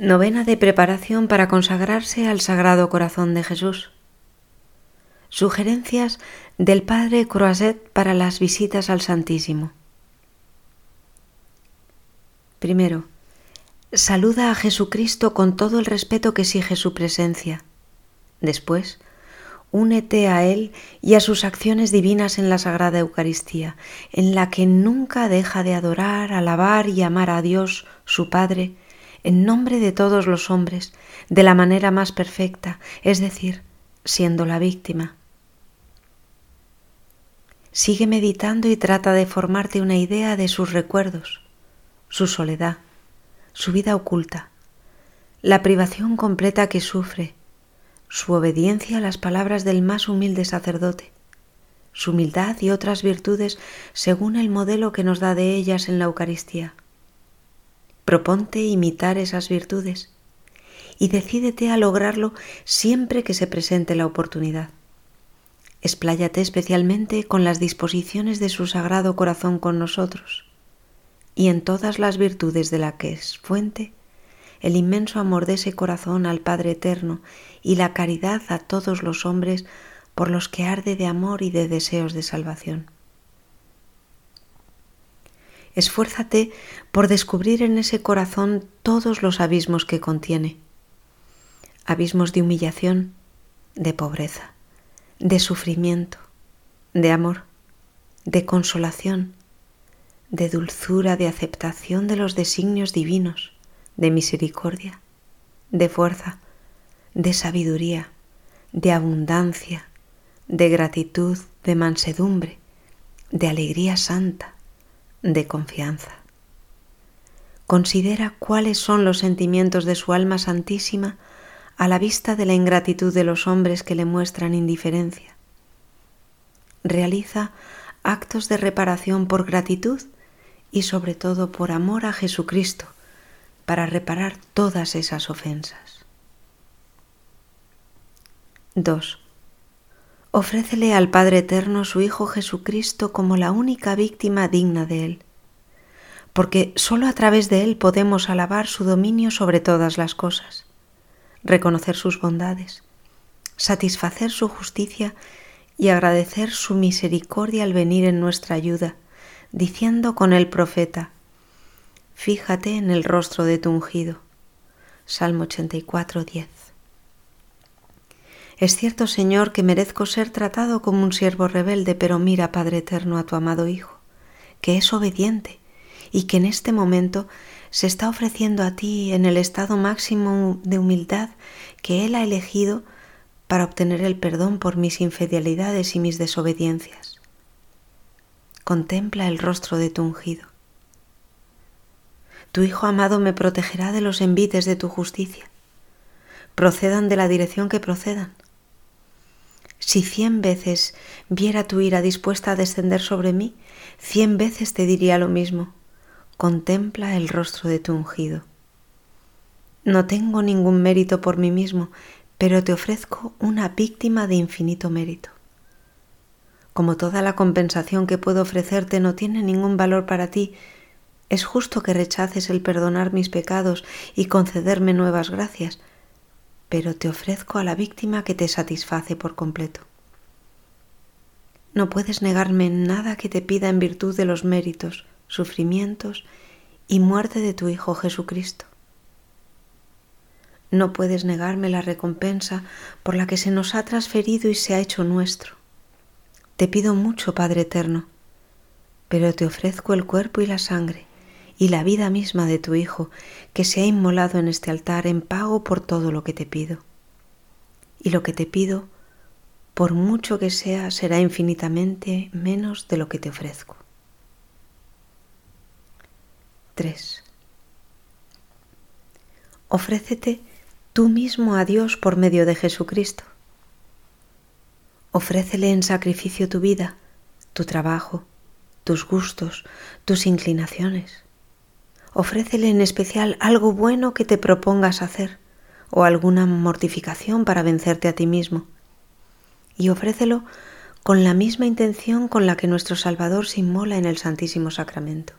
Novena de preparación para consagrarse al Sagrado Corazón de Jesús. Sugerencias del Padre Croiset para las visitas al Santísimo. Primero, saluda a Jesucristo con todo el respeto que exige su presencia. Después, únete a Él y a sus acciones divinas en la Sagrada Eucaristía, en la que nunca deja de adorar, alabar y amar a Dios, su Padre, en nombre de todos los hombres, de la manera más perfecta, es decir, siendo la víctima. Sigue meditando y trata de formarte una idea de sus recuerdos, su soledad, su vida oculta, la privación completa que sufre, su obediencia a las palabras del más humilde sacerdote, su humildad y otras virtudes según el modelo que nos da de ellas en la Eucaristía. Proponte imitar esas virtudes y decídete a lograrlo siempre que se presente la oportunidad. Expláyate especialmente con las disposiciones de su sagrado corazón con nosotros y en todas las virtudes de la que es fuente, el inmenso amor de ese corazón al Padre Eterno y la caridad a todos los hombres por los que arde de amor y de deseos de salvación. Esfuérzate por descubrir en ese corazón todos los abismos que contiene. Abismos de humillación, de pobreza, de sufrimiento, de amor, de consolación, de dulzura, de aceptación de los designios divinos, de misericordia, de fuerza, de sabiduría, de abundancia, de gratitud, de mansedumbre, de alegría santa, de confianza. Considera cuáles son los sentimientos de su alma santísima a la vista de la ingratitud de los hombres que le muestran indiferencia. Realiza actos de reparación por gratitud y sobre todo por amor a Jesucristo para reparar todas esas ofensas. 2. Ofrécele al Padre Eterno su Hijo Jesucristo como la única víctima digna de Él, porque sólo a través de Él podemos alabar su dominio sobre todas las cosas, reconocer sus bondades, satisfacer su justicia y agradecer su misericordia al venir en nuestra ayuda, diciendo con el profeta, Fíjate en el rostro de tu ungido. Salmo 84, 10. Es cierto, Señor, que merezco ser tratado como un siervo rebelde, pero mira, Padre Eterno, a tu amado Hijo, que es obediente y que en este momento se está ofreciendo a ti en el estado máximo de humildad que Él ha elegido para obtener el perdón por mis infidelidades y mis desobediencias. Contempla el rostro de tu ungido. Tu Hijo amado me protegerá de los envites de tu justicia. Procedan de la dirección que procedan si cien veces viera tu ira dispuesta a descender sobre mí, cien veces te diría lo mismo. Contempla el rostro de tu ungido. No tengo ningún mérito por mí mismo, pero te ofrezco una víctima de infinito mérito. Como toda la compensación que puedo ofrecerte no tiene ningún valor para ti, es justo que rechaces el perdonar mis pecados y concederme nuevas gracias, pero te ofrezco a la víctima que te satisface por completo. No puedes negarme nada que te pida en virtud de los méritos, sufrimientos y muerte de tu Hijo Jesucristo. No puedes negarme la recompensa por la que se nos ha transferido y se ha hecho nuestro. Te pido mucho, Padre Eterno, pero te ofrezco el cuerpo y la sangre y la vida misma de tu Hijo, que se ha inmolado en este altar en pago por todo lo que te pido. Y lo que te pido, por mucho que sea, será infinitamente menos de lo que te ofrezco. 3. Ofrécete tú mismo a Dios por medio de Jesucristo. Ofrécele en sacrificio tu vida, tu trabajo, tus gustos, tus inclinaciones Ofrécele en especial algo bueno que te propongas hacer o alguna mortificación para vencerte a ti mismo. Y ofrécelo con la misma intención con la que nuestro Salvador se inmola en el Santísimo Sacramento.